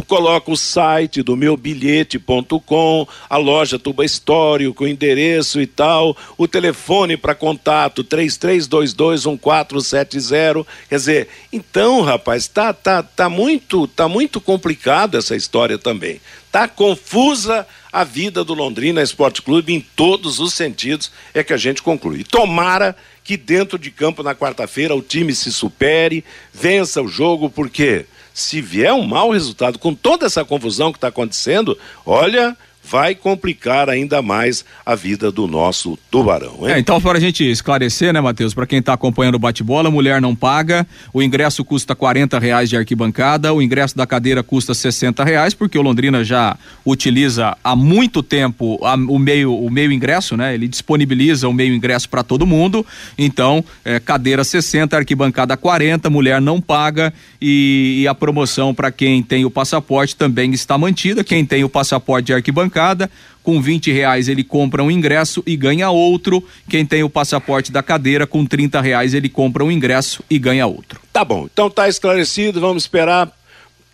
coloca o site do meubilhete.com, a loja Tuba Histórico, com endereço e tal, o telefone para contato 33221470. Quer dizer, então, rapaz, tá, tá, tá muito, tá muito complicado essa história também. Tá confusa a vida do Londrina Esporte Clube em todos os sentidos, é que a gente conclui. Tomara que dentro de campo na quarta-feira o time se supere, vença o jogo, porque se vier um mau resultado com toda essa confusão que está acontecendo, olha, vai complicar ainda mais a vida do nosso tubarão. É, então, para a gente esclarecer, né, Matheus, para quem está acompanhando o bate-bola, mulher não paga, o ingresso custa 40 reais de arquibancada, o ingresso da cadeira custa 60 reais, porque o Londrina já utiliza há muito tempo a- o meio o meio ingresso, né? Ele disponibiliza o meio ingresso para todo mundo. Então, é, cadeira 60, arquibancada 40, mulher não paga e, e a promoção para quem tem o passaporte também está mantida. Quem tem o passaporte de arquibancada com 20 reais ele compra um ingresso e ganha outro. Quem tem o passaporte da cadeira, com 30 reais ele compra um ingresso e ganha outro. Tá bom, então tá esclarecido, vamos esperar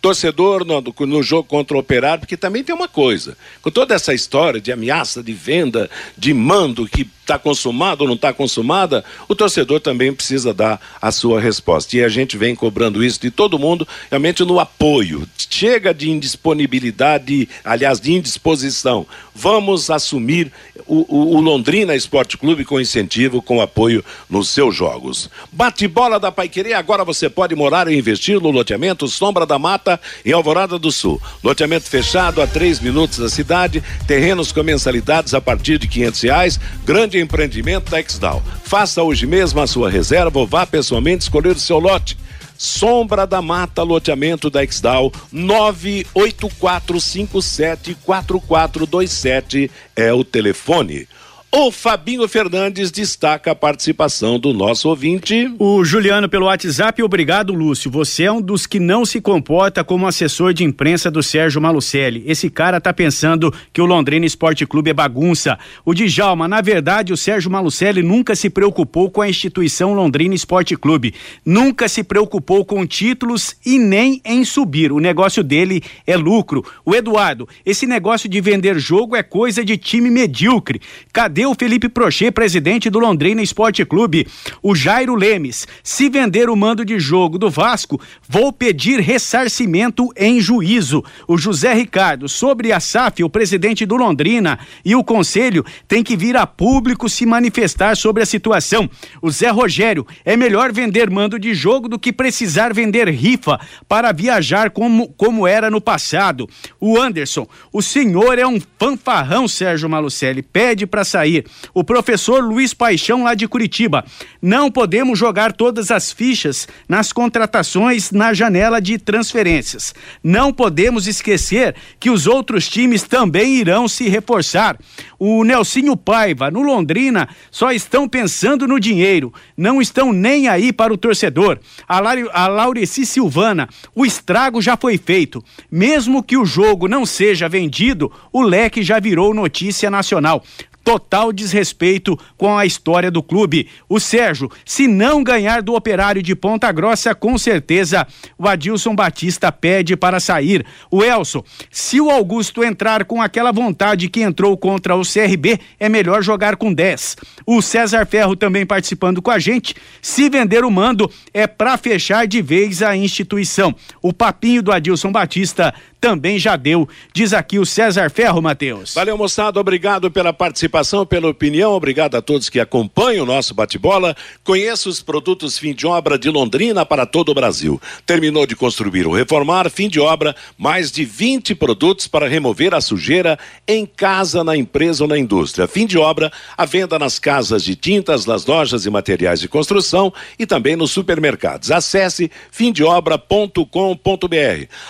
torcedor no, no jogo contra o Operário, porque também tem uma coisa, com toda essa história de ameaça de venda, de mando que está consumado ou não está consumada, o torcedor também precisa dar a sua resposta. E a gente vem cobrando isso de todo mundo, realmente no apoio. Chega de indisponibilidade, aliás, de indisposição. Vamos assumir o, o- o Londrina Esporte Clube com incentivo, com apoio nos seus jogos. Bate-bola da Paiquerê, agora você pode morar e investir no loteamento Sombra da Mata, em Alvorada do Sul. Loteamento fechado a três minutos da cidade, terrenos com mensalidades a partir de quinhentos reais, grande empreendimento da Exdal. Faça hoje mesmo a sua reserva ou vá pessoalmente escolher o seu lote. Sombra da Mata, loteamento da Exdal, 984574427 é o telefone. O Fabinho Fernandes destaca a participação do nosso ouvinte. O Juliano pelo WhatsApp, obrigado, Lúcio. Você é um dos que não se comporta como assessor de imprensa do Sérgio Malucelli. Esse cara tá pensando que o Londrina Esporte Clube é bagunça. O Djalma, na verdade, o Sérgio Malucelli nunca se preocupou com a instituição Londrina Esporte Clube. Nunca se preocupou com títulos e nem em subir. O negócio dele é lucro. O Eduardo, esse negócio de vender jogo é coisa de time medíocre. Cadê o Felipe Prochê, presidente do Londrina Esporte Clube? O Jairo Lemes, se vender o mando de jogo do Vasco, vou pedir ressarcimento em juízo. O José Ricardo, sobre a SAF, o presidente do Londrina e o conselho tem que vir a público se manifestar sobre a situação. O Zé Rogério, é melhor vender mando de jogo do que precisar vender rifa para viajar como, como era no passado. O Anderson, o senhor é um fanfarrão, Sérgio Malucelli, pede para sair O professor Luiz Paixão, lá de Curitiba. Não podemos jogar todas as fichas nas contratações na janela de transferências. Não podemos esquecer que os outros times também irão se reforçar. O Nelsinho Paiva, no Londrina, só estão pensando no dinheiro, não estão nem aí para o torcedor. A, Lau a Laureci Silvana, o estrago já foi feito. Mesmo que o jogo não seja vendido, o leque já virou notícia nacional total desrespeito com a história do clube. O Sérgio, se não ganhar do operário de Ponta Grossa, com certeza o Adilson Batista pede para sair. O Elson, se o Augusto entrar com aquela vontade que entrou contra o CRB, é melhor jogar com 10. O César Ferro também participando com a gente. Se vender o mando, é para fechar de vez a instituição. O papinho do Adilson Batista também já deu, diz aqui o César Ferro, Matheus. Valeu, moçada, obrigado pela participação, pela opinião, obrigado a todos que acompanham o nosso bate-bola. Conheça os produtos fim de obra de Londrina para todo o Brasil. Terminou de construir ou reformar, fim de obra, mais de 20 produtos para remover a sujeira em casa, na empresa ou na indústria. Fim de obra, a venda nas casas de tintas, nas lojas e materiais de construção e também nos supermercados. Acesse fimdeobra.com.br.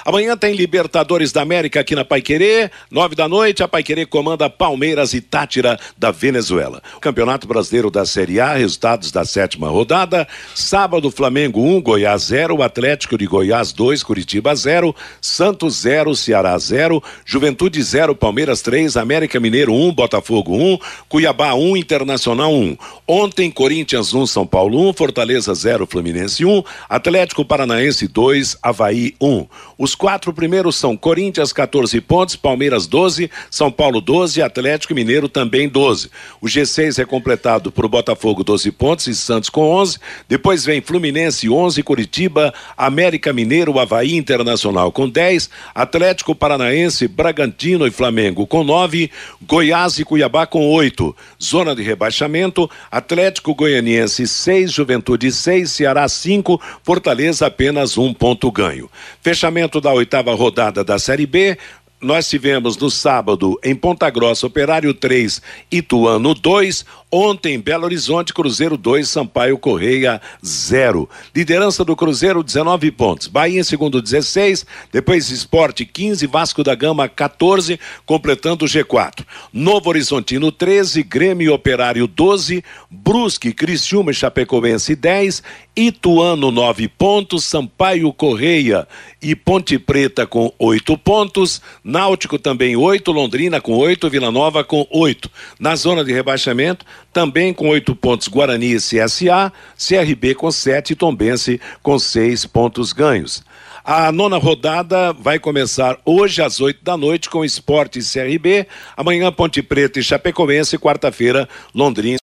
Amanhã tem Libertadores da América aqui na Paiquerê, nove da noite, a Paiquerê comanda Palmeiras e Tátira da Venezuela. Campeonato Brasileiro da Série A, resultados da sétima rodada. Sábado, Flamengo 1, um, Goiás 0, Atlético de Goiás 2, Curitiba 0, Santos 0, Ceará 0, Juventude 0, Palmeiras 3, América Mineiro 1, um, Botafogo 1, um, Cuiabá 1, Internacional 1. Ontem, Corinthians 1, São Paulo 1, Fortaleza 0, Fluminense 1, Atlético Paranaense 2, Havaí 1. Os quatro primeiros são Corinthians 14 pontos, Palmeiras 12, São Paulo 12, Atlético Mineiro também 12. O G6 é completado por Botafogo 12 pontos e Santos com 11. Depois vem Fluminense 11, Curitiba, América Mineiro, Havaí Internacional com 10, Atlético Paranaense, Bragantino e Flamengo com 9, Goiás e Cuiabá com 8. Zona de rebaixamento, Atlético Goianiense 6, Juventude 6, Ceará 5, Fortaleza apenas um ponto ganho. Fechamento da oitava rodada da Série B, nós tivemos no sábado em Ponta Grossa, Operário 3, Ituano 2. Ontem, Belo Horizonte, Cruzeiro 2, Sampaio Correia 0. Liderança do Cruzeiro, 19 pontos. Bahia em segundo, 16. Depois Esporte 15, Vasco da Gama 14, completando o G4. Novo Horizontino 13, Grêmio Operário 12, Brusque, Criciúma e Chapecoense 10, Ituano 9 pontos, Sampaio Correia e Ponte Preta com 8 pontos. Náutico também oito, Londrina com oito, Vila Nova com oito. Na zona de rebaixamento, também com oito pontos, Guarani e CSA, CRB com sete e Tombense com seis pontos ganhos. A nona rodada vai começar hoje às oito da noite com Esporte e CRB. Amanhã Ponte Preta e Chapecoense, quarta-feira Londrina.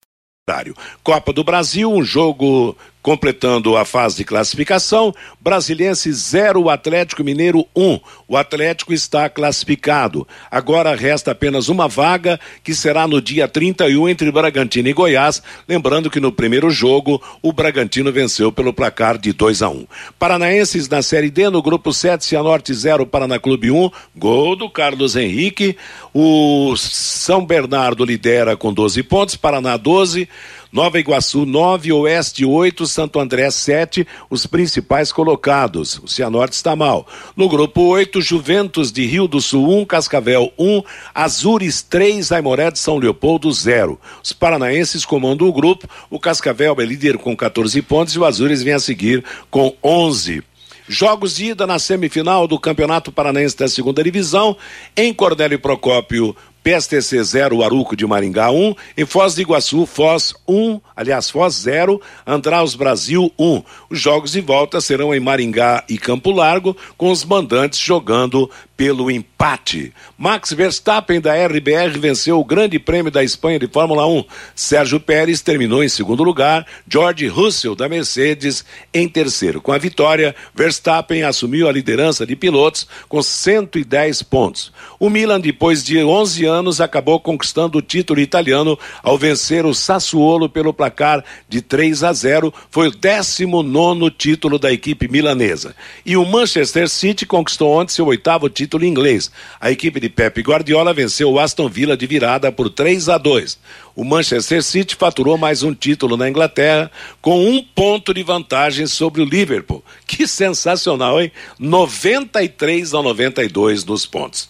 Copa do Brasil, um jogo Completando a fase de classificação, Brasiliense 0, Atlético Mineiro 1. Um. O Atlético está classificado. Agora resta apenas uma vaga, que será no dia 31 entre Bragantino e Goiás. Lembrando que no primeiro jogo, o Bragantino venceu pelo placar de 2 a 1 um. Paranaenses na Série D, no grupo 7, Cianorte 0, Paraná Clube 1. Um. Gol do Carlos Henrique. O São Bernardo lidera com 12 pontos, Paraná 12. Nova Iguaçu 9, Oeste 8, Santo André 7, os principais colocados. O Cianorte está mal. No grupo 8, Juventus de Rio do Sul 1, Cascavel 1, Azures 3, Aimoré de São Leopoldo 0. Os paranaenses comandam o grupo. O Cascavel é líder com 14 pontos e o Azures vem a seguir com 11. Jogos de ida na semifinal do Campeonato Paranaense da Segunda Divisão. Em Cordélio Procópio, PSTC 0, Aruco de Maringá 1, um, em Foz do Iguaçu, Foz 1, um, aliás, Foz 0, Andraus Brasil 1. Um. Os jogos de volta serão em Maringá e Campo Largo, com os mandantes jogando pelo empate. Max Verstappen da RBR venceu o Grande Prêmio da Espanha de Fórmula 1. Sérgio Pérez terminou em segundo lugar, George Russell da Mercedes em terceiro. Com a vitória, Verstappen assumiu a liderança de pilotos com 110 pontos. O Milan, depois de 11 anos anos, acabou conquistando o título italiano ao vencer o Sassuolo pelo placar de 3 a 0. Foi o 19 título da equipe milanesa. E o Manchester City conquistou ontem seu oitavo título inglês. A equipe de Pep Guardiola venceu o Aston Villa de virada por 3 a 2. O Manchester City faturou mais um título na Inglaterra com um ponto de vantagem sobre o Liverpool. Que sensacional, hein? 93 a 92 nos pontos.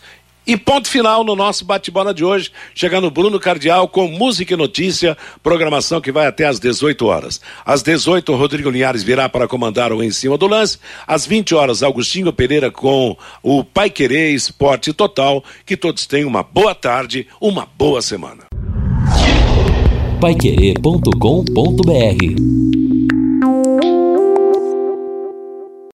E ponto final no nosso bate-bola de hoje, chegando Bruno Cardial com música e notícia, programação que vai até às 18 horas. Às 18, Rodrigo Linhares virá para comandar o Em Cima do Lance. Às 20 horas, Augustinho Pereira com o Pai Querer Esporte Total. Que todos tenham uma boa tarde, uma boa semana. Paiquerê.com.br